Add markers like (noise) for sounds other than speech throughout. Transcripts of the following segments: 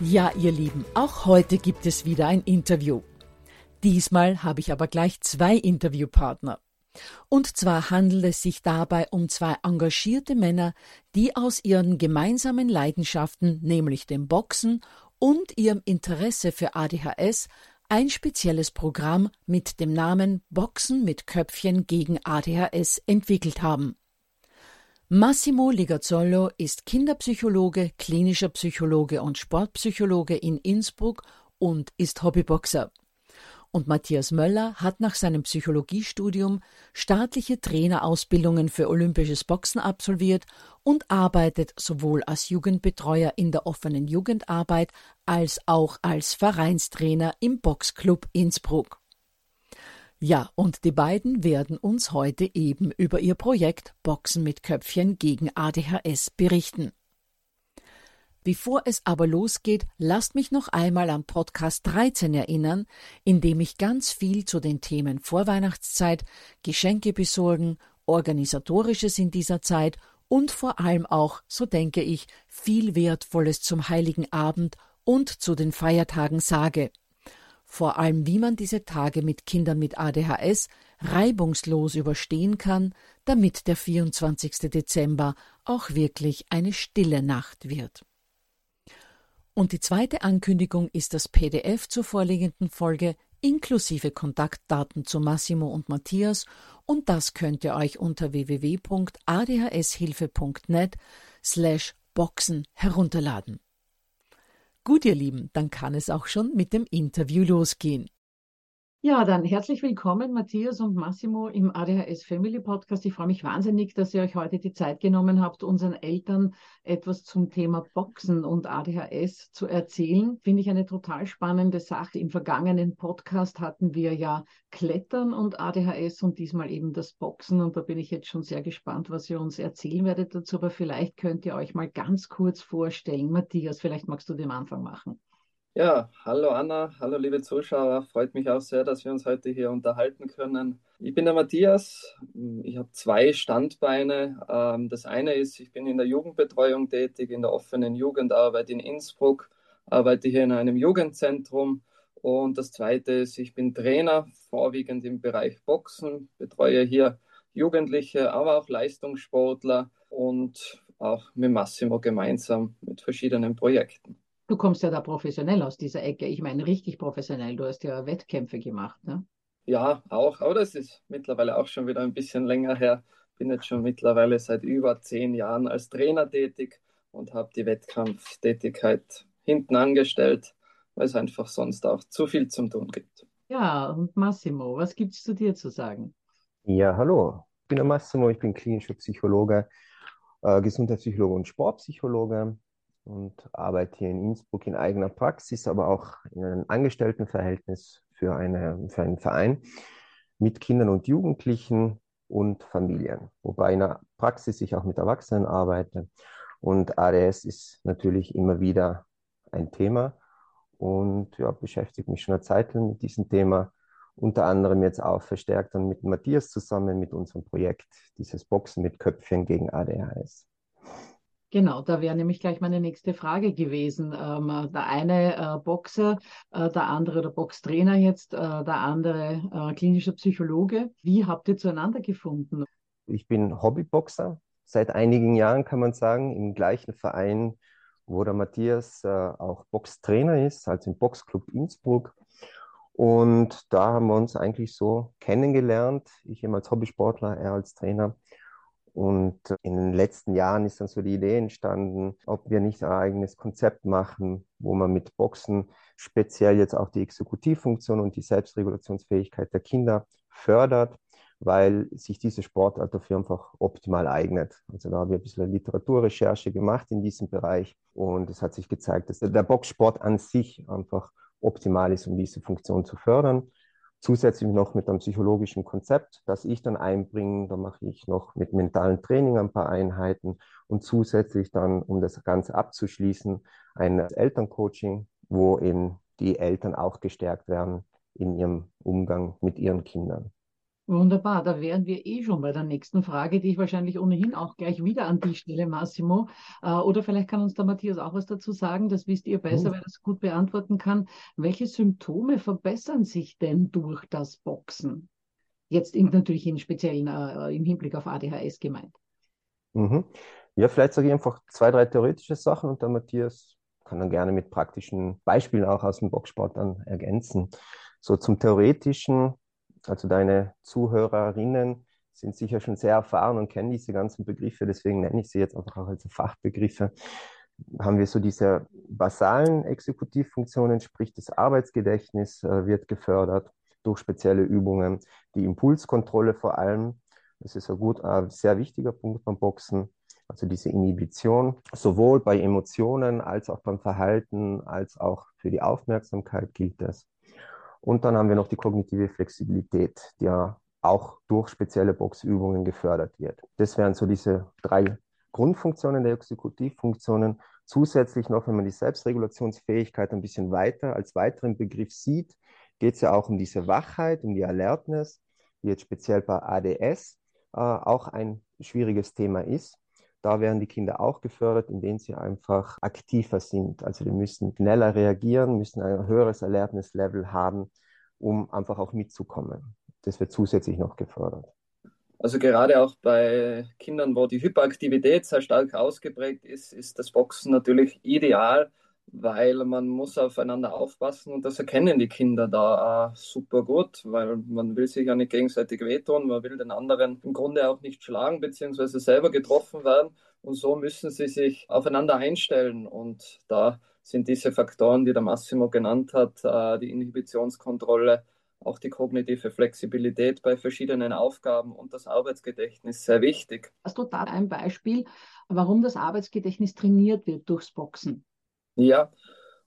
Ja, ihr Lieben, auch heute gibt es wieder ein Interview. Diesmal habe ich aber gleich zwei Interviewpartner. Und zwar handelt es sich dabei um zwei engagierte Männer, die aus ihren gemeinsamen Leidenschaften, nämlich dem Boxen und ihrem Interesse für ADHS, ein spezielles Programm mit dem Namen Boxen mit Köpfchen gegen ADHS entwickelt haben. Massimo Ligazzolo ist Kinderpsychologe, klinischer Psychologe und Sportpsychologe in Innsbruck und ist Hobbyboxer. Und Matthias Möller hat nach seinem Psychologiestudium staatliche Trainerausbildungen für olympisches Boxen absolviert und arbeitet sowohl als Jugendbetreuer in der offenen Jugendarbeit als auch als Vereinstrainer im Boxclub Innsbruck. Ja, und die beiden werden uns heute eben über ihr Projekt Boxen mit Köpfchen gegen ADHS berichten. Bevor es aber losgeht, lasst mich noch einmal an Podcast 13 erinnern, in dem ich ganz viel zu den Themen Vorweihnachtszeit, Geschenke besorgen, Organisatorisches in dieser Zeit und vor allem auch, so denke ich, viel Wertvolles zum Heiligen Abend und zu den Feiertagen sage vor allem wie man diese Tage mit Kindern mit ADHS reibungslos überstehen kann, damit der 24. Dezember auch wirklich eine stille Nacht wird. Und die zweite Ankündigung ist das PDF zur vorliegenden Folge inklusive Kontaktdaten zu Massimo und Matthias und das könnt ihr euch unter www.adhshilfe.net slash Boxen herunterladen. Gut, ihr Lieben, dann kann es auch schon mit dem Interview losgehen. Ja, dann herzlich willkommen, Matthias und Massimo im ADHS Family Podcast. Ich freue mich wahnsinnig, dass ihr euch heute die Zeit genommen habt, unseren Eltern etwas zum Thema Boxen und ADHS zu erzählen. Finde ich eine total spannende Sache. Im vergangenen Podcast hatten wir ja Klettern und ADHS und diesmal eben das Boxen. Und da bin ich jetzt schon sehr gespannt, was ihr uns erzählen werdet dazu. Aber vielleicht könnt ihr euch mal ganz kurz vorstellen. Matthias, vielleicht magst du den Anfang machen. Ja, hallo Anna, hallo liebe Zuschauer. Freut mich auch sehr, dass wir uns heute hier unterhalten können. Ich bin der Matthias. Ich habe zwei Standbeine. Ähm, das eine ist, ich bin in der Jugendbetreuung tätig, in der offenen Jugendarbeit in Innsbruck, arbeite hier in einem Jugendzentrum. Und das zweite ist, ich bin Trainer, vorwiegend im Bereich Boxen, betreue hier Jugendliche, aber auch Leistungssportler und auch mit Massimo gemeinsam mit verschiedenen Projekten. Du kommst ja da professionell aus dieser Ecke. Ich meine, richtig professionell. Du hast ja Wettkämpfe gemacht, ne? Ja, auch. Aber das ist mittlerweile auch schon wieder ein bisschen länger her. Bin jetzt schon mittlerweile seit über zehn Jahren als Trainer tätig und habe die Wettkampftätigkeit hinten angestellt, weil es einfach sonst auch zu viel zum Tun gibt. Ja, und Massimo, was gibt es zu dir zu sagen? Ja, hallo. Ich bin der Massimo, ich bin klinischer Psychologe, äh, Gesundheitspsychologe und Sportpsychologe und arbeite hier in Innsbruck in eigener Praxis, aber auch in einem Angestelltenverhältnis für, eine, für einen Verein mit Kindern und Jugendlichen und Familien, wobei in der Praxis ich auch mit Erwachsenen arbeite. Und ADS ist natürlich immer wieder ein Thema und ja, beschäftige mich schon eine Zeit lang mit diesem Thema. Unter anderem jetzt auch verstärkt dann mit Matthias zusammen mit unserem Projekt, dieses Boxen mit Köpfchen gegen ADHS. Genau, da wäre nämlich gleich meine nächste Frage gewesen. Ähm, der eine äh, Boxer, äh, der andere der Boxtrainer jetzt, äh, der andere äh, klinischer Psychologe. Wie habt ihr zueinander gefunden? Ich bin Hobbyboxer. Seit einigen Jahren kann man sagen, im gleichen Verein, wo der Matthias äh, auch Boxtrainer ist, also im Boxclub Innsbruck. Und da haben wir uns eigentlich so kennengelernt. Ich eben als Hobbysportler, er als Trainer. Und in den letzten Jahren ist dann so die Idee entstanden, ob wir nicht ein eigenes Konzept machen, wo man mit Boxen speziell jetzt auch die Exekutivfunktion und die Selbstregulationsfähigkeit der Kinder fördert, weil sich diese Sportart dafür einfach optimal eignet. Also da haben wir ein bisschen Literaturrecherche gemacht in diesem Bereich und es hat sich gezeigt, dass der Boxsport an sich einfach optimal ist, um diese Funktion zu fördern zusätzlich noch mit einem psychologischen Konzept, das ich dann einbringe. Da mache ich noch mit mentalen Training ein paar Einheiten und zusätzlich dann, um das Ganze abzuschließen, ein Elterncoaching, wo eben die Eltern auch gestärkt werden in ihrem Umgang mit ihren Kindern. Wunderbar, da wären wir eh schon bei der nächsten Frage, die ich wahrscheinlich ohnehin auch gleich wieder an dich stelle, Massimo. Äh, oder vielleicht kann uns der Matthias auch was dazu sagen, das wisst ihr besser, hm. wer das gut beantworten kann. Welche Symptome verbessern sich denn durch das Boxen? Jetzt in, natürlich in speziellen, äh, im Hinblick auf ADHS gemeint. Mhm. Ja, vielleicht sage ich einfach zwei, drei theoretische Sachen und der Matthias kann dann gerne mit praktischen Beispielen auch aus dem Boxsport dann ergänzen. So zum Theoretischen also deine Zuhörerinnen sind sicher schon sehr erfahren und kennen diese ganzen Begriffe, deswegen nenne ich sie jetzt einfach auch als Fachbegriffe. Haben wir so diese basalen Exekutivfunktionen, sprich das Arbeitsgedächtnis äh, wird gefördert durch spezielle Übungen, die Impulskontrolle vor allem, das ist ein gut, ein sehr wichtiger Punkt beim Boxen, also diese Inhibition, sowohl bei Emotionen als auch beim Verhalten, als auch für die Aufmerksamkeit gilt das. Und dann haben wir noch die kognitive Flexibilität, die ja auch durch spezielle Boxübungen gefördert wird. Das wären so diese drei Grundfunktionen der Exekutivfunktionen. Zusätzlich noch, wenn man die Selbstregulationsfähigkeit ein bisschen weiter als weiteren Begriff sieht, geht es ja auch um diese Wachheit, um die Alertness, die jetzt speziell bei ADS äh, auch ein schwieriges Thema ist. Da werden die Kinder auch gefördert, indem sie einfach aktiver sind. Also die müssen schneller reagieren, müssen ein höheres Erlebnislevel haben, um einfach auch mitzukommen. Das wird zusätzlich noch gefördert. Also gerade auch bei Kindern, wo die Hyperaktivität sehr stark ausgeprägt ist, ist das Boxen natürlich ideal, weil man muss aufeinander aufpassen und das erkennen die Kinder da super gut, weil man will sich ja nicht gegenseitig wehtun, man will den anderen im Grunde auch nicht schlagen beziehungsweise selber getroffen werden und so müssen sie sich aufeinander einstellen und da sind diese Faktoren, die der Massimo genannt hat, äh, die Inhibitionskontrolle, auch die kognitive Flexibilität bei verschiedenen Aufgaben und das Arbeitsgedächtnis sehr wichtig. Hast du da ein Beispiel, warum das Arbeitsgedächtnis trainiert wird durchs Boxen? Ja,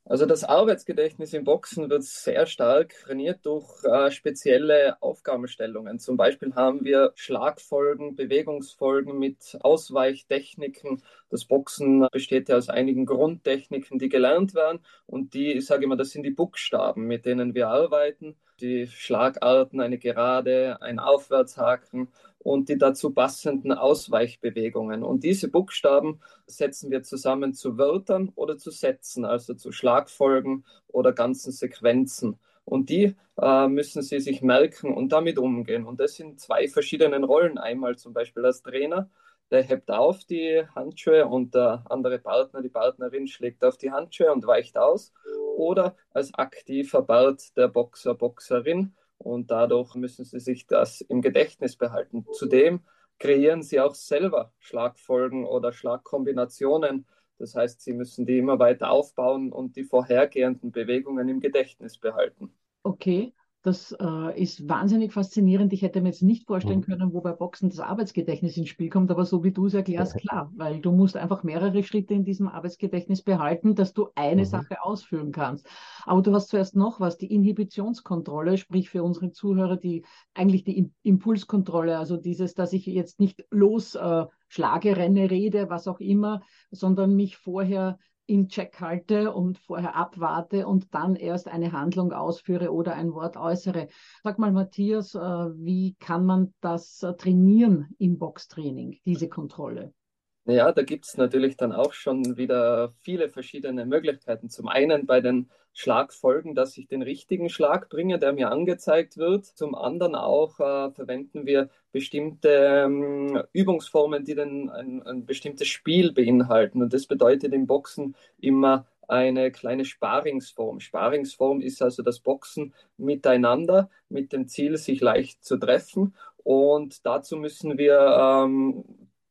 also das Arbeitsgedächtnis im Boxen wird sehr stark trainiert durch äh, spezielle Aufgabenstellungen. Zum Beispiel haben wir Schlagfolgen, Bewegungsfolgen mit Ausweichtechniken. Das Boxen besteht ja aus einigen Grundtechniken, die gelernt werden. Und die, ich sage immer, das sind die Buchstaben, mit denen wir arbeiten. Die Schlagarten, eine Gerade, ein Aufwärtshaken und die dazu passenden Ausweichbewegungen. Und diese Buchstaben setzen wir zusammen zu Wörtern oder zu Sätzen, also zu Schlagfolgen oder ganzen Sequenzen. Und die äh, müssen Sie sich merken und damit umgehen. Und das sind zwei verschiedene Rollen. Einmal zum Beispiel als Trainer, der hebt auf die Handschuhe und der andere Partner, die Partnerin, schlägt auf die Handschuhe und weicht aus. Oder als aktiver Part der Boxer, Boxerin, und dadurch müssen sie sich das im Gedächtnis behalten. Zudem kreieren sie auch selber Schlagfolgen oder Schlagkombinationen. Das heißt, sie müssen die immer weiter aufbauen und die vorhergehenden Bewegungen im Gedächtnis behalten. Okay. Das äh, ist wahnsinnig faszinierend. Ich hätte mir jetzt nicht vorstellen mhm. können, wo bei Boxen das Arbeitsgedächtnis ins Spiel kommt, aber so wie du es erklärst, klar, weil du musst einfach mehrere Schritte in diesem Arbeitsgedächtnis behalten, dass du eine mhm. Sache ausführen kannst. Aber du hast zuerst noch was, die Inhibitionskontrolle, sprich für unsere Zuhörer, die eigentlich die Impulskontrolle, also dieses, dass ich jetzt nicht losschlage, äh, renne, rede, was auch immer, sondern mich vorher in Check halte und vorher abwarte und dann erst eine Handlung ausführe oder ein Wort äußere. Sag mal, Matthias, äh, wie kann man das äh, trainieren im Boxtraining, diese Kontrolle? Ja, da gibt es natürlich dann auch schon wieder viele verschiedene Möglichkeiten. Zum einen bei den Schlagfolgen, dass ich den richtigen Schlag bringe, der mir angezeigt wird. Zum anderen auch äh, verwenden wir bestimmte ähm, Übungsformen, die dann ein, ein bestimmtes Spiel beinhalten. Und das bedeutet im Boxen immer eine kleine Sparingsform. Sparingsform ist also das Boxen miteinander mit dem Ziel, sich leicht zu treffen. Und dazu müssen wir ähm,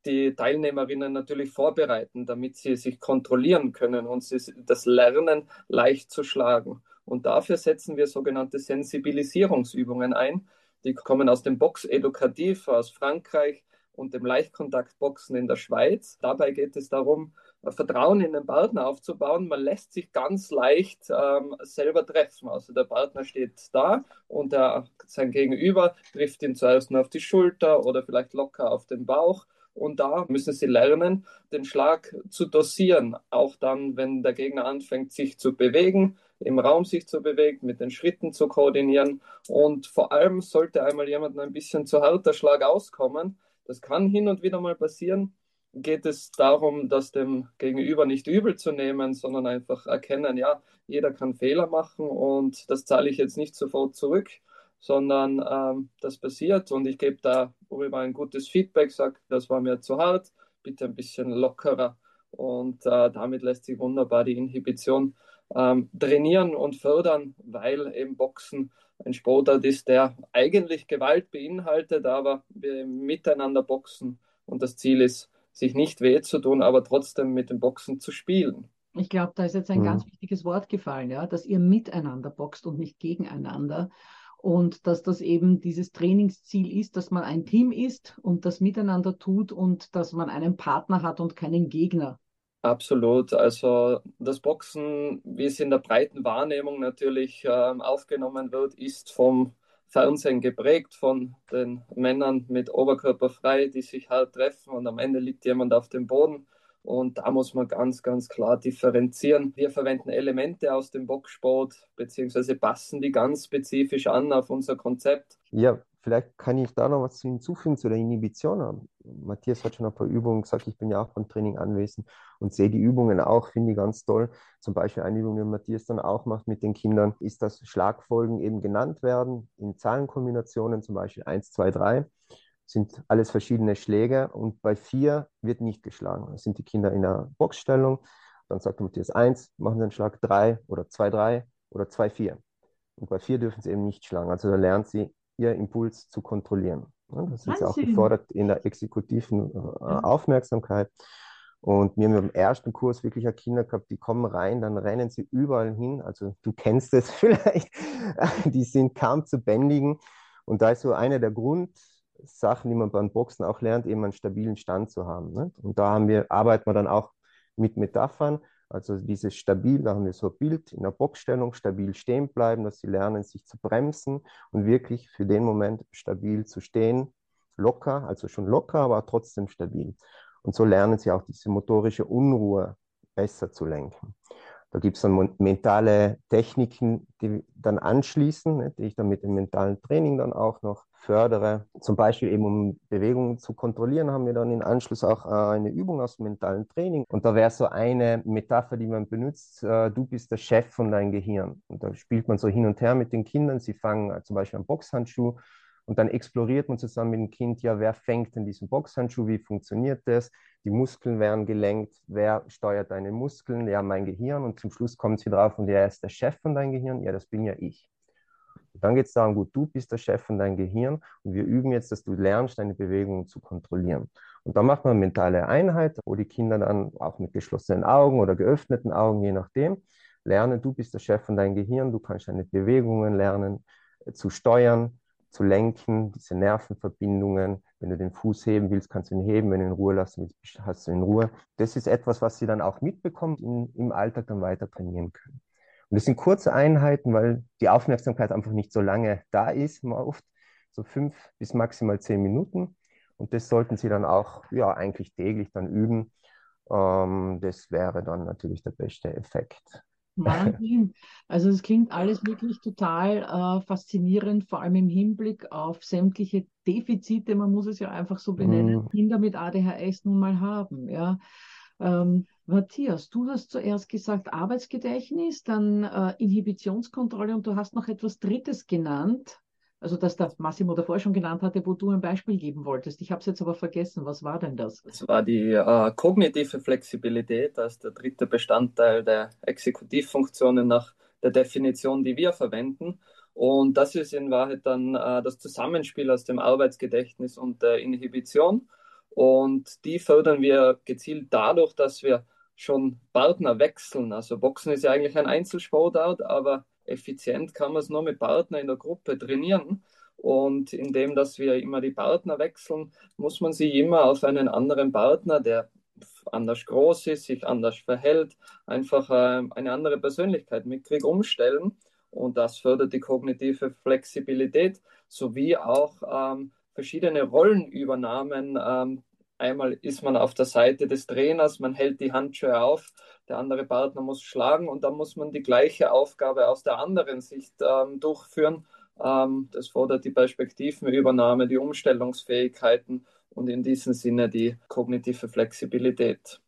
die Teilnehmerinnen natürlich vorbereiten, damit sie sich kontrollieren können und sie das Lernen leicht zu schlagen. Und dafür setzen wir sogenannte Sensibilisierungsübungen ein. Die kommen aus dem Box Edukativ aus Frankreich und dem Leichtkontaktboxen in der Schweiz. Dabei geht es darum, Vertrauen in den Partner aufzubauen. Man lässt sich ganz leicht ähm, selber treffen. Also der Partner steht da und der, sein Gegenüber trifft ihn zuerst nur auf die Schulter oder vielleicht locker auf den Bauch und da müssen sie lernen, den Schlag zu dosieren. Auch dann, wenn der Gegner anfängt, sich zu bewegen, im Raum sich zu bewegen, mit den Schritten zu koordinieren. Und vor allem sollte einmal jemand ein bisschen zu harter Schlag auskommen. Das kann hin und wieder mal passieren. Geht es darum, das dem Gegenüber nicht übel zu nehmen, sondern einfach erkennen, ja, jeder kann Fehler machen und das zahle ich jetzt nicht sofort zurück sondern ähm, das passiert und ich gebe da darüber ein gutes Feedback, sage, das war mir zu hart, bitte ein bisschen lockerer und äh, damit lässt sich wunderbar die Inhibition ähm, trainieren und fördern, weil eben Boxen ein Sportart ist, der eigentlich Gewalt beinhaltet, aber wir miteinander boxen und das Ziel ist, sich nicht weh zu tun, aber trotzdem mit dem Boxen zu spielen. Ich glaube, da ist jetzt ein mhm. ganz wichtiges Wort gefallen, ja, dass ihr miteinander boxt und nicht gegeneinander und dass das eben dieses Trainingsziel ist, dass man ein Team ist und das miteinander tut und dass man einen Partner hat und keinen Gegner. Absolut. Also das Boxen, wie es in der breiten Wahrnehmung natürlich äh, aufgenommen wird, ist vom Fernsehen geprägt, von den Männern mit Oberkörper frei, die sich halt treffen und am Ende liegt jemand auf dem Boden und da muss man ganz, ganz klar differenzieren. Wir verwenden Elemente aus dem Boxsport, beziehungsweise passen die ganz spezifisch an auf unser Konzept. Ja, vielleicht kann ich da noch was hinzufügen zu der Inhibition. Matthias hat schon ein paar Übungen gesagt, ich bin ja auch beim Training anwesend und sehe die Übungen auch, finde ich ganz toll. Zum Beispiel eine Übung, die Matthias dann auch macht mit den Kindern, ist, dass Schlagfolgen eben genannt werden in Zahlenkombinationen, zum Beispiel 1, 2, 3 sind alles verschiedene Schläge und bei vier wird nicht geschlagen. Das sind die Kinder in der Boxstellung. Dann sagt Matthias 1, machen sie einen Schlag 3 oder 2, 3 oder 2, 4. Und bei vier dürfen sie eben nicht schlagen. Also da lernen sie, ihr Impuls zu kontrollieren. Das ist auch gefordert in der exekutiven äh, Aufmerksamkeit. Und wir haben im ersten Kurs wirklich Kinder gehabt, die kommen rein, dann rennen sie überall hin. Also du kennst es (laughs) vielleicht. die sind kaum zu bändigen. Und da ist so einer der Grund, Sachen, die man beim Boxen auch lernt, eben einen stabilen Stand zu haben. Ne? Und da haben wir, arbeiten wir dann auch mit Metaphern. Also dieses stabil, da haben wir so ein Bild in der Boxstellung, stabil stehen bleiben, dass sie lernen, sich zu bremsen und wirklich für den Moment stabil zu stehen, locker, also schon locker, aber trotzdem stabil. Und so lernen sie auch diese motorische Unruhe besser zu lenken. Da gibt es dann mentale Techniken, die dann anschließen, ne, die ich dann mit dem mentalen Training dann auch noch fördere. Zum Beispiel eben, um Bewegungen zu kontrollieren, haben wir dann im Anschluss auch äh, eine Übung aus dem mentalen Training. Und da wäre so eine Metapher, die man benutzt, äh, du bist der Chef von deinem Gehirn. Und da spielt man so hin und her mit den Kindern. Sie fangen äh, zum Beispiel am Boxhandschuh und dann exploriert man zusammen mit dem Kind, ja, wer fängt denn diesen Boxhandschuh, wie funktioniert das? Die Muskeln werden gelenkt, wer steuert deine Muskeln? Ja, mein Gehirn. Und zum Schluss kommt sie drauf und ja, er ist der Chef von deinem Gehirn. Ja, das bin ja ich. Dann geht es darum, gut, du bist der Chef von deinem Gehirn und wir üben jetzt, dass du lernst, deine Bewegungen zu kontrollieren. Und dann macht man eine mentale Einheit, wo die Kinder dann auch mit geschlossenen Augen oder geöffneten Augen, je nachdem, lernen, du bist der Chef von deinem Gehirn, du kannst deine Bewegungen lernen, äh, zu steuern, zu lenken, diese Nervenverbindungen. Wenn du den Fuß heben willst, kannst du ihn heben. Wenn du ihn in Ruhe lassen willst, hast du ihn in Ruhe. Das ist etwas, was sie dann auch mitbekommen und im Alltag dann weiter trainieren können. Und das sind kurze Einheiten, weil die Aufmerksamkeit einfach nicht so lange da ist, mal oft so fünf bis maximal zehn Minuten. Und das sollten Sie dann auch, ja, eigentlich täglich dann üben. Ähm, das wäre dann natürlich der beste Effekt. Wahnsinn. Also es klingt alles wirklich total äh, faszinierend, vor allem im Hinblick auf sämtliche Defizite, man muss es ja einfach so benennen, mm. Kinder mit ADHS nun mal haben. Ja. Ähm, Matthias, du hast zuerst gesagt Arbeitsgedächtnis, dann äh, Inhibitionskontrolle und du hast noch etwas Drittes genannt. Also das der Massimo davor schon genannt hatte, wo du ein Beispiel geben wolltest. Ich habe es jetzt aber vergessen. Was war denn das? Das war die äh, kognitive Flexibilität als der dritte Bestandteil der Exekutivfunktionen nach der Definition, die wir verwenden. Und das ist in Wahrheit dann äh, das Zusammenspiel aus dem Arbeitsgedächtnis und der Inhibition. Und die fördern wir gezielt dadurch, dass wir schon Partner wechseln. Also Boxen ist ja eigentlich ein Einzelsportart, aber effizient kann man es nur mit Partnern in der Gruppe trainieren. Und indem, dass wir immer die Partner wechseln, muss man sich immer auf einen anderen Partner, der anders groß ist, sich anders verhält, einfach äh, eine andere Persönlichkeit mitkriegt, umstellen. Und das fördert die kognitive Flexibilität sowie auch ähm, verschiedene Rollenübernahmen ähm, Einmal ist man auf der Seite des Trainers, man hält die Handschuhe auf, der andere Partner muss schlagen und dann muss man die gleiche Aufgabe aus der anderen Sicht ähm, durchführen. Ähm, das fordert die Perspektivenübernahme, die Umstellungsfähigkeiten und in diesem Sinne die kognitive Flexibilität.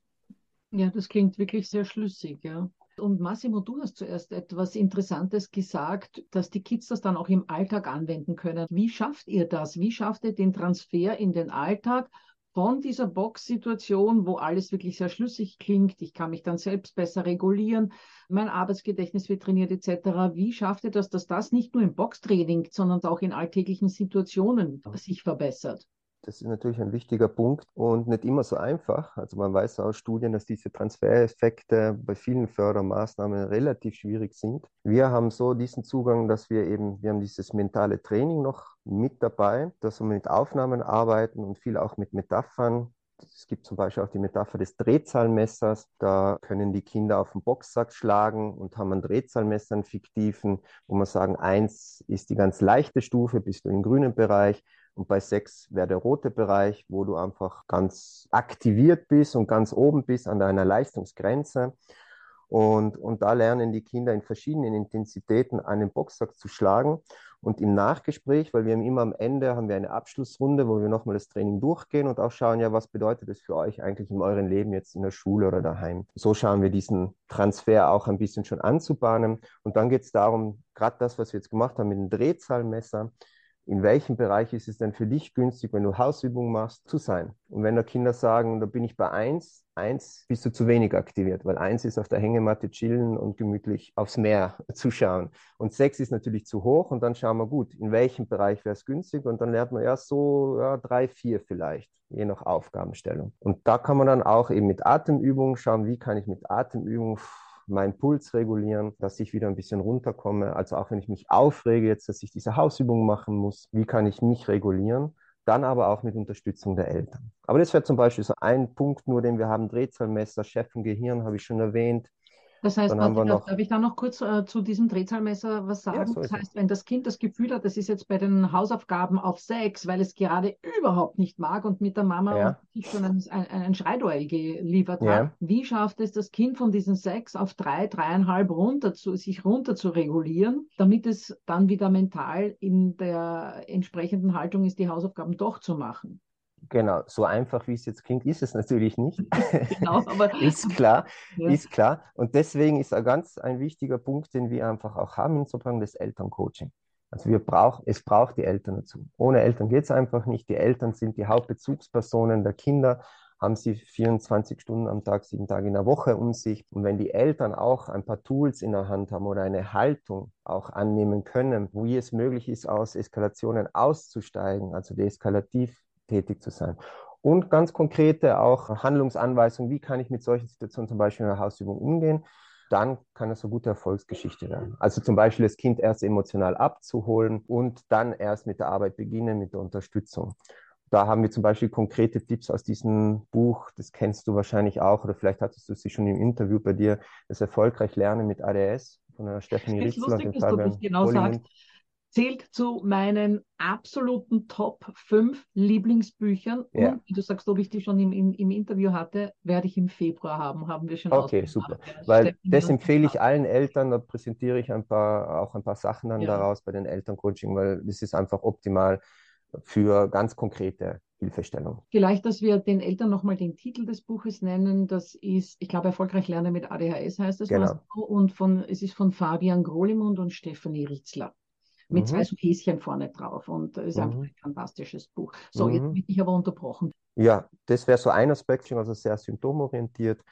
Ja, das klingt wirklich sehr schlüssig, ja. Und Massimo, du hast zuerst etwas Interessantes gesagt, dass die Kids das dann auch im Alltag anwenden können. Wie schafft ihr das? Wie schafft ihr den Transfer in den Alltag von dieser Box-Situation, wo alles wirklich sehr schlüssig klingt, ich kann mich dann selbst besser regulieren, mein Arbeitsgedächtnis wird trainiert etc. Wie schafft ihr das, dass das nicht nur im Boxtraining, sondern auch in alltäglichen Situationen sich verbessert? Das ist natürlich ein wichtiger Punkt und nicht immer so einfach. Also man weiß aus Studien, dass diese Transfereffekte bei vielen Fördermaßnahmen relativ schwierig sind. Wir haben so diesen Zugang, dass wir eben, wir haben dieses mentale Training noch mit dabei, dass wir mit Aufnahmen arbeiten und viel auch mit Metaphern. Es gibt zum Beispiel auch die Metapher des Drehzahlmessers. Da können die Kinder auf den Boxsack schlagen und haben ein Drehzahlmesser, einen fiktiven, wo man sagen, eins ist die ganz leichte Stufe, bist du im grünen Bereich und bei sechs wäre der rote Bereich, wo du einfach ganz aktiviert bist und ganz oben bist an deiner Leistungsgrenze. Und, und da lernen die Kinder in verschiedenen Intensitäten einen Boxsack zu schlagen. Und im Nachgespräch, weil wir immer am Ende haben wir eine Abschlussrunde, wo wir nochmal das Training durchgehen und auch schauen, ja, was bedeutet das für euch eigentlich in eurem Leben jetzt in der Schule oder daheim. So schauen wir diesen Transfer auch ein bisschen schon anzubahnen. Und dann geht es darum, gerade das, was wir jetzt gemacht haben mit dem Drehzahlmesser, in welchem Bereich ist es denn für dich günstig, wenn du Hausübungen machst, zu sein? Und wenn da Kinder sagen, da bin ich bei eins, eins bist du zu wenig aktiviert, weil eins ist auf der Hängematte chillen und gemütlich aufs Meer (laughs) zu schauen. Und sechs ist natürlich zu hoch und dann schauen wir gut, in welchem Bereich wäre es günstig und dann lernt man erst so ja, drei, vier vielleicht, je nach Aufgabenstellung. Und da kann man dann auch eben mit Atemübungen schauen, wie kann ich mit Atemübungen meinen Puls regulieren, dass ich wieder ein bisschen runterkomme. Also auch wenn ich mich aufrege jetzt, dass ich diese Hausübung machen muss, wie kann ich mich regulieren? Dann aber auch mit Unterstützung der Eltern. Aber das wäre zum Beispiel so ein Punkt nur, den wir haben, Drehzahlmesser, Chef und Gehirn, habe ich schon erwähnt. Das heißt, warte, noch, darf ich da noch kurz äh, zu diesem Drehzahlmesser was sagen? Ja, so das heißt, wenn das Kind das Gefühl hat, das ist jetzt bei den Hausaufgaben auf sechs, weil es gerade überhaupt nicht mag und mit der Mama ja. sich schon ein, ein, ein Schreiduell geliefert ja. hat, wie schafft es das Kind von diesen sechs auf drei, dreieinhalb runter zu, sich runter zu regulieren, damit es dann wieder mental in der entsprechenden Haltung ist, die Hausaufgaben doch zu machen? Genau, so einfach wie es jetzt klingt, ist es natürlich nicht. (laughs) Genau, aber (laughs) ist klar, ja. ist klar. Und deswegen ist ein ganz ein wichtiger Punkt, den wir einfach auch haben in Soprang, das Elterncoaching. Also wir brauchen, es braucht die Eltern dazu. Ohne Eltern geht es einfach nicht. Die Eltern sind die Hauptbezugspersonen der Kinder, haben sie 24 Stunden am Tag, sieben Tage in der Woche um sich. Und wenn die Eltern auch ein paar Tools in der Hand haben oder eine Haltung auch annehmen können, wie es möglich ist, aus Eskalationen auszusteigen, also deeskalativ tätig zu sein. Und ganz konkrete auch Handlungsanweisungen, wie kann ich mit solchen Situationen zum Beispiel in der Hausübung umgehen. dann kann es eine gute Erfolgsgeschichte werden. Also zum Beispiel das Kind erst emotional abzuholen und dann erst mit der Arbeit beginnen, mit der Unterstützung. Da haben wir zum Beispiel konkrete Tipps aus diesem Buch, das kennst du wahrscheinlich auch, oder vielleicht hattest du sie schon im Interview bei dir, das Erfolgreich Lernen mit ADS von der Stephanie Ritzel und dem Fabian genau sagst, zählt zu meinen absoluten Top 5 Lieblingsbüchern. Ja. Und wie du sagst, ob ich die schon im, im, im, Interview hatte, werde ich im Februar haben, haben wir schon Okay, super. Weil das empfehle ich allen Eltern, da präsentiere ich ein paar, auch ein paar Sachen dann ja. daraus bei den Elterncoaching, weil das ist einfach optimal für ganz konkrete Hilfestellung. Vielleicht, dass wir den Eltern nochmal den Titel des Buches nennen. Das ist, ich glaube, Erfolgreich lernen mit ADHS heißt es. Genau. Und von, es ist von Fabian Grolimund und Stefanie Ritzler. Mit mhm. zwei so Häschen vorne drauf. Und es ist mhm. einfach ein fantastisches Buch. So, mhm. jetzt bin ich aber unterbrochen. Ja, das wäre so ein Aspekt, also sehr symptomorientiert.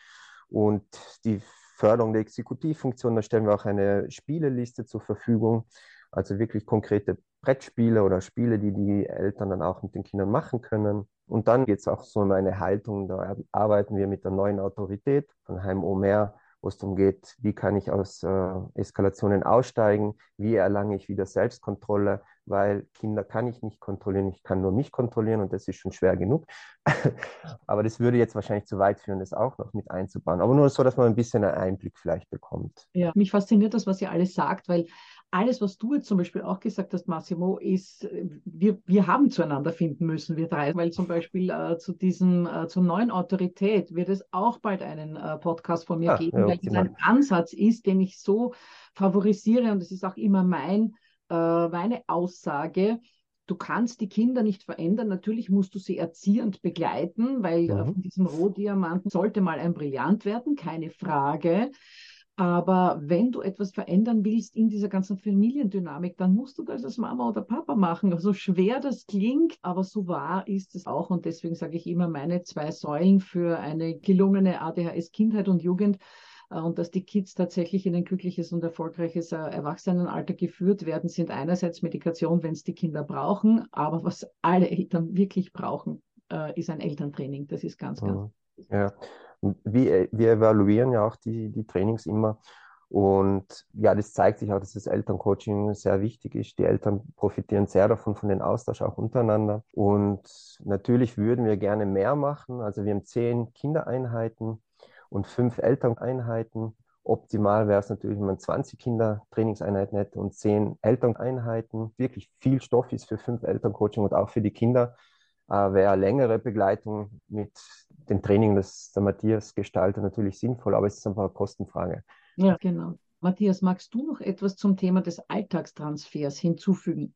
Und die Förderung der Exekutivfunktion, da stellen wir auch eine Spieleliste zur Verfügung. Also wirklich konkrete Brettspiele oder Spiele, die die Eltern dann auch mit den Kindern machen können. Und dann geht es auch so um eine Haltung, da arbeiten wir mit der neuen Autorität von Heim Omer, wo es darum geht, wie kann ich aus äh, Eskalationen aussteigen, wie erlange ich wieder Selbstkontrolle, weil Kinder kann ich nicht kontrollieren, ich kann nur mich kontrollieren und das ist schon schwer genug. (laughs) Aber das würde jetzt wahrscheinlich zu weit führen, das auch noch mit einzubauen. Aber nur so, dass man ein bisschen einen Einblick vielleicht bekommt. Ja, mich fasziniert das, was ihr alles sagt, weil alles, was du jetzt zum Beispiel auch gesagt hast, Massimo, ist, wir, wir haben zueinander finden müssen, wir drei, weil zum Beispiel äh, zu diesem, äh, zur neuen Autorität wird es auch bald einen äh, Podcast von mir ah, geben, ja, weil es ein Ansatz ist, den ich so favorisiere und es ist auch immer mein, äh, meine Aussage, Du kannst die Kinder nicht verändern. Natürlich musst du sie erziehend begleiten, weil äh, mhm. von diesem Rohdiamanten sollte mal ein Brillant werden, keine Frage. Aber wenn du etwas verändern willst in dieser ganzen Familiendynamik, dann musst du das als Mama oder Papa machen. So (laughs) also schwer das klingt, aber so wahr ist es auch. Und deswegen sage ich immer, meine zwei Säulen für eine gelungene ADHS-Kindheit und Jugend äh, und dass die Kids tatsächlich in ein glückliches und erfolgreiches äh, Erwachsenenalter geführt werden, sind einerseits Medikation, wenn es die Kinder brauchen, aber was alle Eltern wirklich brauchen, äh, ist ein Elterntraining. Das ist ganz, ganz. Mhm. Ja, wir, wir evaluieren ja auch die, die Trainings immer. Und ja, das zeigt sich auch, dass das Elterncoaching sehr wichtig ist. Die Eltern profitieren sehr davon, von den Austausch auch untereinander. Und natürlich würden wir gerne mehr machen. Also wir haben zehn Kindereinheiten und fünf Elterneinheiten. Optimal wäre es natürlich, wenn man 20 Kindertrainingseinheiten hätte und zehn Elterneinheiten. Wirklich viel Stoff ist für fünf Elterncoaching und auch für die Kinder äh, wäre längere Begleitung mit dem Training, das der Matthias gestaltet, natürlich sinnvoll, aber es ist einfach eine Kostenfrage. Ja, genau. Matthias, magst du noch etwas zum Thema des Alltagstransfers hinzufügen?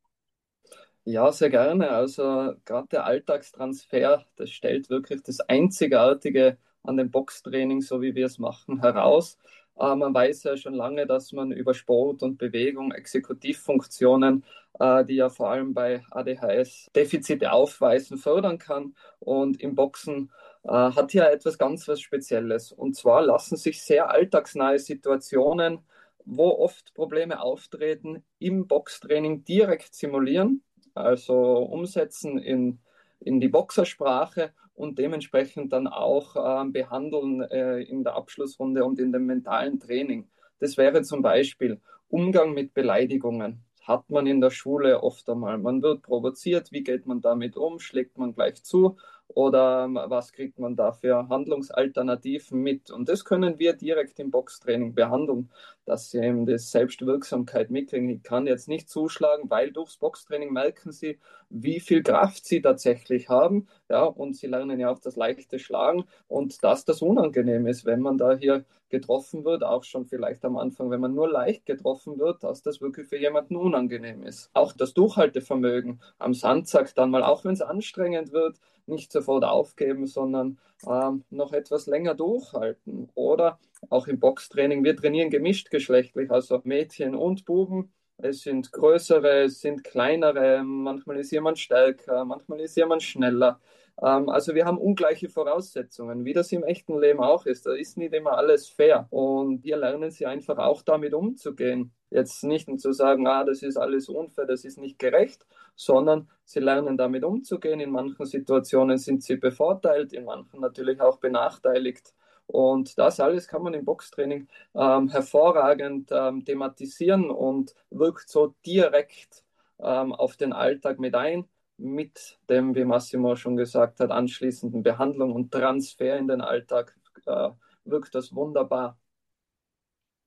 Ja, sehr gerne. Also gerade der Alltagstransfer, das stellt wirklich das Einzigartige an dem Boxtraining, so wie wir es machen, heraus. Äh, man weiß ja schon lange, dass man über Sport und Bewegung Exekutivfunktionen, äh, die ja vor allem bei ADHS Defizite aufweisen, fördern kann. Und im Boxen äh, hat hier etwas ganz was Spezielles. Und zwar lassen sich sehr alltagsnahe Situationen, wo oft Probleme auftreten, im Boxtraining direkt simulieren, also umsetzen in, in die Boxersprache und dementsprechend dann auch äh, behandeln äh, in der Abschlussrunde und in dem mentalen Training. Das wäre zum Beispiel Umgang mit Beleidigungen. Hat man in der Schule oft einmal. Man wird provoziert, wie geht man damit um? Schlägt man gleich zu? Oder was kriegt man da für Handlungsalternativen mit. Und das können wir direkt im Boxtraining behandeln, dass sie eben die Selbstwirksamkeit mitkriegen. Ich kann jetzt nicht zuschlagen, weil durchs Boxtraining merken sie, wie viel Kraft sie tatsächlich haben. Ja, und sie lernen ja auch das leichte Schlagen und dass das unangenehm ist, wenn man da hier getroffen wird, auch schon vielleicht am Anfang, wenn man nur leicht getroffen wird, dass das wirklich für jemanden unangenehm ist. Auch das Durchhaltevermögen am Sandsack dann mal, auch wenn es anstrengend wird, nicht sofort aufgeben, sondern ähm, noch etwas länger durchhalten. Oder auch im Boxtraining, wir trainieren gemischt geschlechtlich, also Mädchen und Buben. Es sind größere, es sind kleinere, manchmal ist jemand stärker, manchmal ist jemand schneller. Ähm, also wir haben ungleiche Voraussetzungen, wie das im echten Leben auch ist. Da ist nicht immer alles fair. Und wir lernen sie einfach auch damit umzugehen. Jetzt nicht zu sagen, ah, das ist alles unfair, das ist nicht gerecht, sondern sie lernen damit umzugehen. In manchen Situationen sind sie bevorteilt, in manchen natürlich auch benachteiligt. Und das alles kann man im Boxtraining ähm, hervorragend ähm, thematisieren und wirkt so direkt ähm, auf den Alltag mit ein, mit dem, wie Massimo schon gesagt hat, anschließenden Behandlung und Transfer in den Alltag äh, wirkt das wunderbar.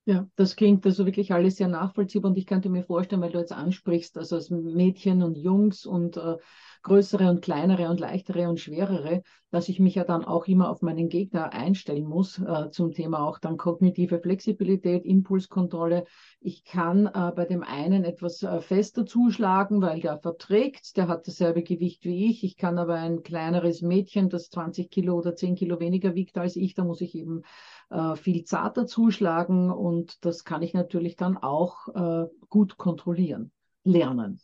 Ja, das klingt also wirklich alles sehr nachvollziehbar und ich könnte mir vorstellen, weil du jetzt ansprichst, also als Mädchen und Jungs und äh, größere und kleinere und leichtere und schwerere, dass ich mich ja dann auch immer auf meinen Gegner einstellen muss äh, zum Thema auch dann kognitive Flexibilität, Impulskontrolle. Ich kann äh, bei dem einen etwas äh, fester zuschlagen, weil der verträgt, der hat dasselbe Gewicht wie ich. Ich kann aber ein kleineres Mädchen, das 20 Kilo oder 10 Kilo weniger wiegt als ich, da muss ich eben äh, viel zarter zuschlagen und das kann ich natürlich dann auch äh, gut kontrollieren, lernen.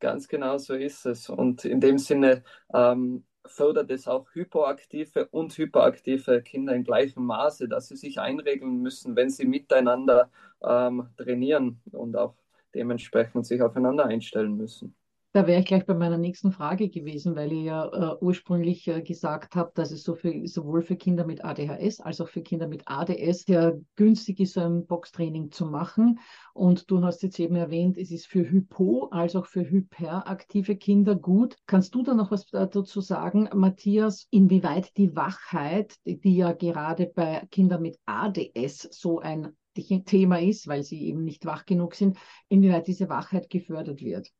Ganz genau so ist es. Und in dem Sinne ähm, fördert es auch hypoaktive und hyperaktive Kinder in gleichem Maße, dass sie sich einregeln müssen, wenn sie miteinander ähm, trainieren und auch dementsprechend sich aufeinander einstellen müssen. Da wäre ich gleich bei meiner nächsten Frage gewesen, weil ihr ja äh, ursprünglich äh, gesagt habt, dass es so für, sowohl für Kinder mit ADHS als auch für Kinder mit ADS sehr günstig ist, so ein Boxtraining zu machen. Und du hast jetzt eben erwähnt, es ist für Hypo als auch für hyperaktive Kinder gut. Kannst du da noch was dazu sagen, Matthias, inwieweit die Wachheit, die ja gerade bei Kindern mit ADS so ein Thema ist, weil sie eben nicht wach genug sind, inwieweit diese Wachheit gefördert wird?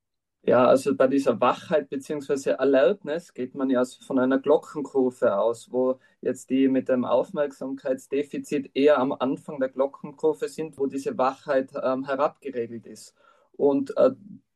Ja, also bei dieser Wachheit bzw. Alertness geht man ja von einer Glockenkurve aus, wo jetzt die mit dem Aufmerksamkeitsdefizit eher am Anfang der Glockenkurve sind, wo diese Wachheit ähm, herabgeregelt ist. Und äh,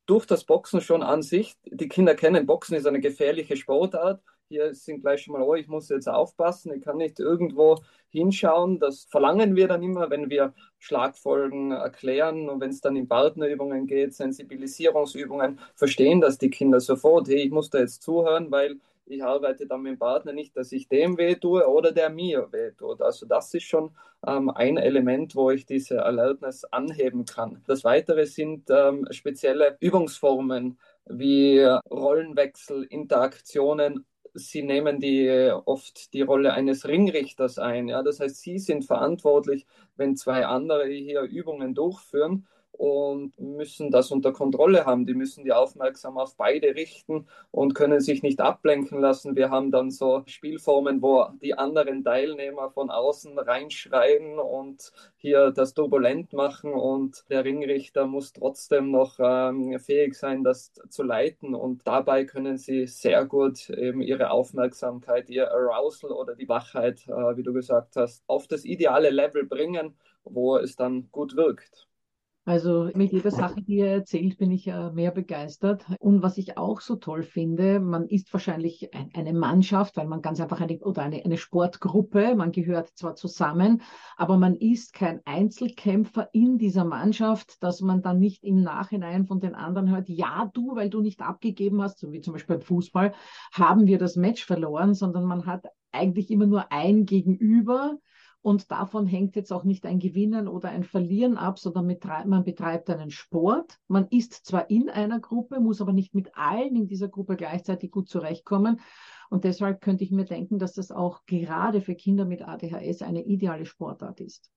durch das Boxen schon an sich, die Kinder kennen, Boxen ist eine gefährliche Sportart hier sind gleich schon mal, oh, ich muss jetzt aufpassen, ich kann nicht irgendwo hinschauen. Das verlangen wir dann immer, wenn wir Schlagfolgen erklären und wenn es dann in Partnerübungen geht, Sensibilisierungsübungen, verstehen das die Kinder sofort, hey, ich muss da jetzt zuhören, weil ich arbeite dann mit dem Partner nicht, dass ich dem weh tue oder der mir weh tut. Also das ist schon ähm, ein Element, wo ich diese Alertness anheben kann. Das Weitere sind ähm, spezielle Übungsformen wie Rollenwechsel, Interaktionen sie nehmen die oft die Rolle eines Ringrichters ein. Ja? Das heißt, sie sind verantwortlich, wenn zwei andere hier Übungen durchführen und müssen das unter Kontrolle haben. Die müssen die Aufmerksamkeit auf beide richten und können sich nicht ablenken lassen. Wir haben dann so Spielformen, wo die anderen Teilnehmer von außen reinschreien und hier das turbulent machen und der Ringrichter muss trotzdem noch ähm, fähig sein, das zu leiten und dabei können sie sehr gut eben ihre Aufmerksamkeit, ihr Arousal oder die Wachheit, äh, wie du gesagt hast, auf das ideale Level bringen, wo es dann gut wirkt. Also mit jeder Sache, die er erzählt, bin ich äh, mehr begeistert. Und was ich auch so toll finde, man ist wahrscheinlich eine Mannschaft, weil man ganz einfach eine oder eine, eine Sportgruppe, man gehört zwar zusammen, aber man ist kein Einzelkämpfer in dieser Mannschaft, dass man dann nicht im Nachhinein von den anderen hört, ja, du, weil du nicht abgegeben hast, so wie zum Beispiel beim Fußball, haben wir das Match verloren, sondern man hat eigentlich immer nur ein Gegenüber und davon hängt jetzt auch nicht ein Gewinnen oder ein Verlieren ab, sondern man betreibt einen Sport. Man ist zwar in einer Gruppe, muss aber nicht mit allen in dieser Gruppe gleichzeitig gut zurechtkommen. Und deshalb könnte ich mir denken, dass das auch gerade für Kinder mit ADHS eine ideale Sportart ist.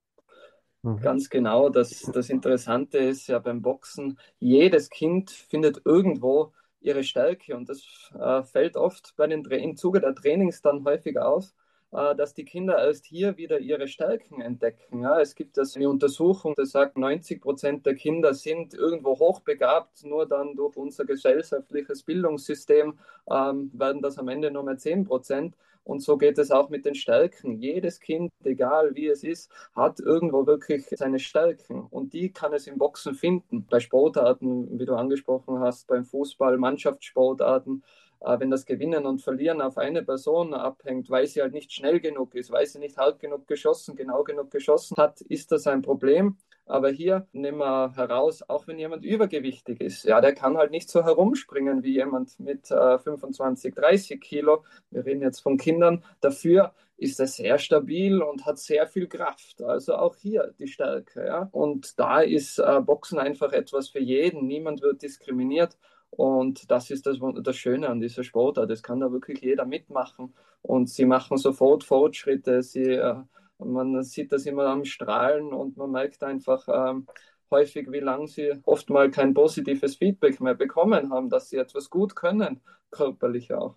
Mhm. Ganz genau. Das, das Interessante ist ja beim Boxen, jedes Kind findet irgendwo ihre Stärke und das äh, fällt oft bei den, im Zuge der Trainings dann häufig auf dass die Kinder erst hier wieder ihre Stärken entdecken. Ja, es gibt das eine Untersuchung, die sagt, 90 Prozent der Kinder sind irgendwo hochbegabt, nur dann durch unser gesellschaftliches Bildungssystem ähm, werden das am Ende nur mehr 10 Prozent. Und so geht es auch mit den Stärken. Jedes Kind, egal wie es ist, hat irgendwo wirklich seine Stärken. Und die kann es im Boxen finden. Bei Sportarten, wie du angesprochen hast, beim Fußball, Mannschaftssportarten, äh, wenn das Gewinnen und Verlieren auf eine Person abhängt, weil sie halt nicht schnell genug ist, weil sie nicht hart genug geschossen, genau genug geschossen hat, ist das ein Problem. Aber hier nehmen wir heraus, auch wenn jemand übergewichtig ist, ja, der kann halt nicht so herumspringen wie jemand mit äh, 25, 30 Kilo. Wir reden jetzt von Kindern. Dafür ist er sehr stabil und hat sehr viel Kraft. Also auch hier die Stärke. Ja? Und da ist äh, Boxen einfach etwas für jeden. Niemand wird diskriminiert. Und das ist das, das Schöne an dieser Sportart. Das kann da wirklich jeder mitmachen. Und sie machen sofort Fortschritte. Sie, äh, man sieht das immer am Strahlen und man merkt einfach ähm, häufig, wie lange sie oft mal kein positives Feedback mehr bekommen haben, dass sie etwas gut können, körperlich auch.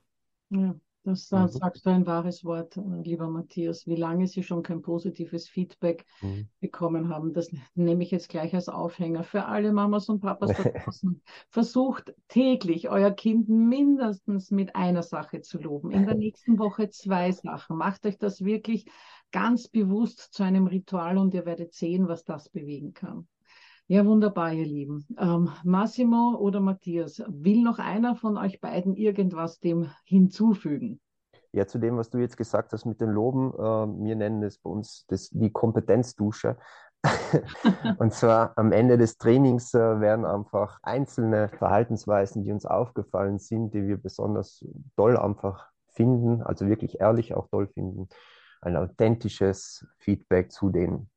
Ja. Das mhm. sagst du ein wahres Wort, lieber Matthias. Wie lange Sie schon kein positives Feedback mhm. bekommen haben, das nehme ich jetzt gleich als Aufhänger für alle Mamas und Papas da (laughs) draußen. Versucht täglich euer Kind mindestens mit einer Sache zu loben. In der nächsten Woche zwei Sachen. Macht euch das wirklich ganz bewusst zu einem Ritual und ihr werdet sehen, was das bewegen kann. Ja, wunderbar, ihr Lieben. Ähm, Massimo oder Matthias, will noch einer von euch beiden irgendwas dem hinzufügen? Ja, zu dem, was du jetzt gesagt hast mit den Loben, äh, wir nennen es bei uns das, die Kompetenzdusche. (laughs) und zwar am Ende des Trainings äh, werden einfach einzelne Verhaltensweisen, die uns aufgefallen sind, die wir besonders toll einfach finden, also wirklich ehrlich auch toll finden, ein authentisches Feedback zu den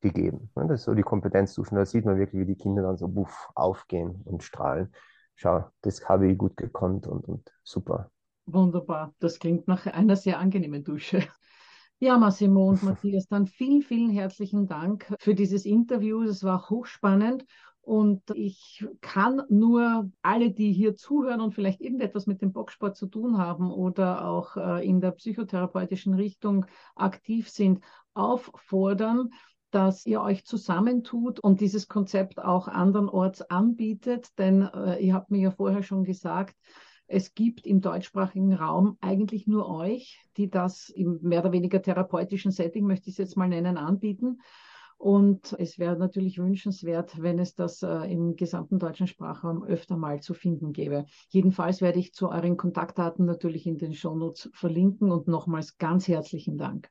gegeben. Das ist so die Kompetenzstufen. Da sieht man wirklich, wie die Kinder dann so buff aufgehen und strahlen. Schau, das habe ich gut gekonnt und, und super. Wunderbar. Das klingt nach einer sehr angenehmen Dusche. (laughs) Ja, Massimo und (laughs) Matthias, dann vielen, vielen herzlichen Dank für dieses Interview. Es war hochspannend und ich kann nur alle, die hier zuhören und vielleicht irgendetwas mit dem Boxsport zu tun haben oder auch äh, in der psychotherapeutischen Richtung aktiv sind, auffordern, dass ihr euch zusammentut und dieses Konzept auch andernorts anbietet. Denn äh, ihr habt mir ja vorher schon gesagt, es gibt im deutschsprachigen Raum eigentlich nur euch, die das im mehr oder weniger therapeutischen Setting, möchte ich es jetzt mal nennen, anbieten. Und es wäre natürlich wünschenswert, wenn es das äh, im gesamten deutschen Sprachraum öfter mal zu finden gäbe. Jedenfalls werde ich zu euren Kontaktdaten natürlich in den Shownotes verlinken und nochmals ganz herzlichen Dank.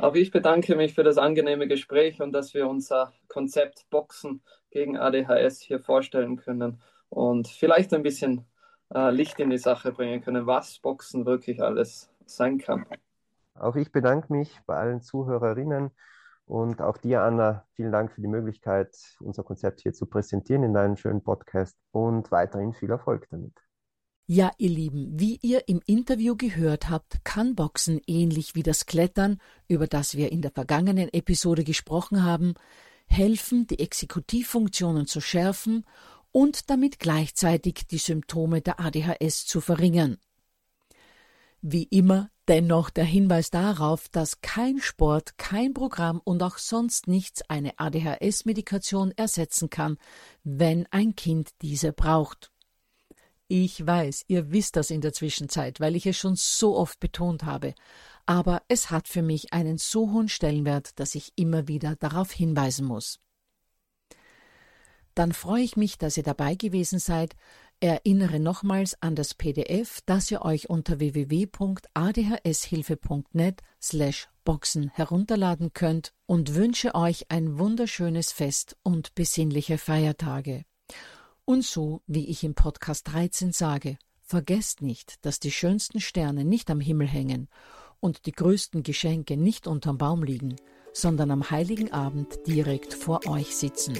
Auch ich bedanke mich für das angenehme Gespräch und dass wir unser Konzept Boxen gegen ADHS hier vorstellen können und vielleicht ein bisschen äh, Licht in die Sache bringen können, was Boxen wirklich alles sein kann. Auch ich bedanke mich bei allen Zuhörerinnen und auch dir, Anna, vielen Dank für die Möglichkeit, unser Konzept hier zu präsentieren in deinem schönen Podcast und weiterhin viel Erfolg damit. Ja, ihr Lieben, wie ihr im Interview gehört habt, kann Boxen ähnlich wie das Klettern, über das wir in der vergangenen Episode gesprochen haben, helfen, die Exekutivfunktionen zu schärfen und damit gleichzeitig die Symptome der ADHS zu verringern. Wie immer dennoch der Hinweis darauf, dass kein Sport, kein Programm und auch sonst nichts eine ADHS-Medikation ersetzen kann, wenn ein Kind diese braucht. Ich weiß, ihr wisst das in der Zwischenzeit, weil ich es schon so oft betont habe, aber es hat für mich einen so hohen Stellenwert, dass ich immer wieder darauf hinweisen muss. Dann freue ich mich, dass ihr dabei gewesen seid, erinnere nochmals an das PDF, das ihr euch unter www.adhshilfe.net slash Boxen herunterladen könnt und wünsche euch ein wunderschönes Fest und besinnliche Feiertage. Und so, wie ich im Podcast 13 sage, vergesst nicht, dass die schönsten Sterne nicht am Himmel hängen und die größten Geschenke nicht unterm Baum liegen, sondern am heiligen Abend direkt vor euch sitzen.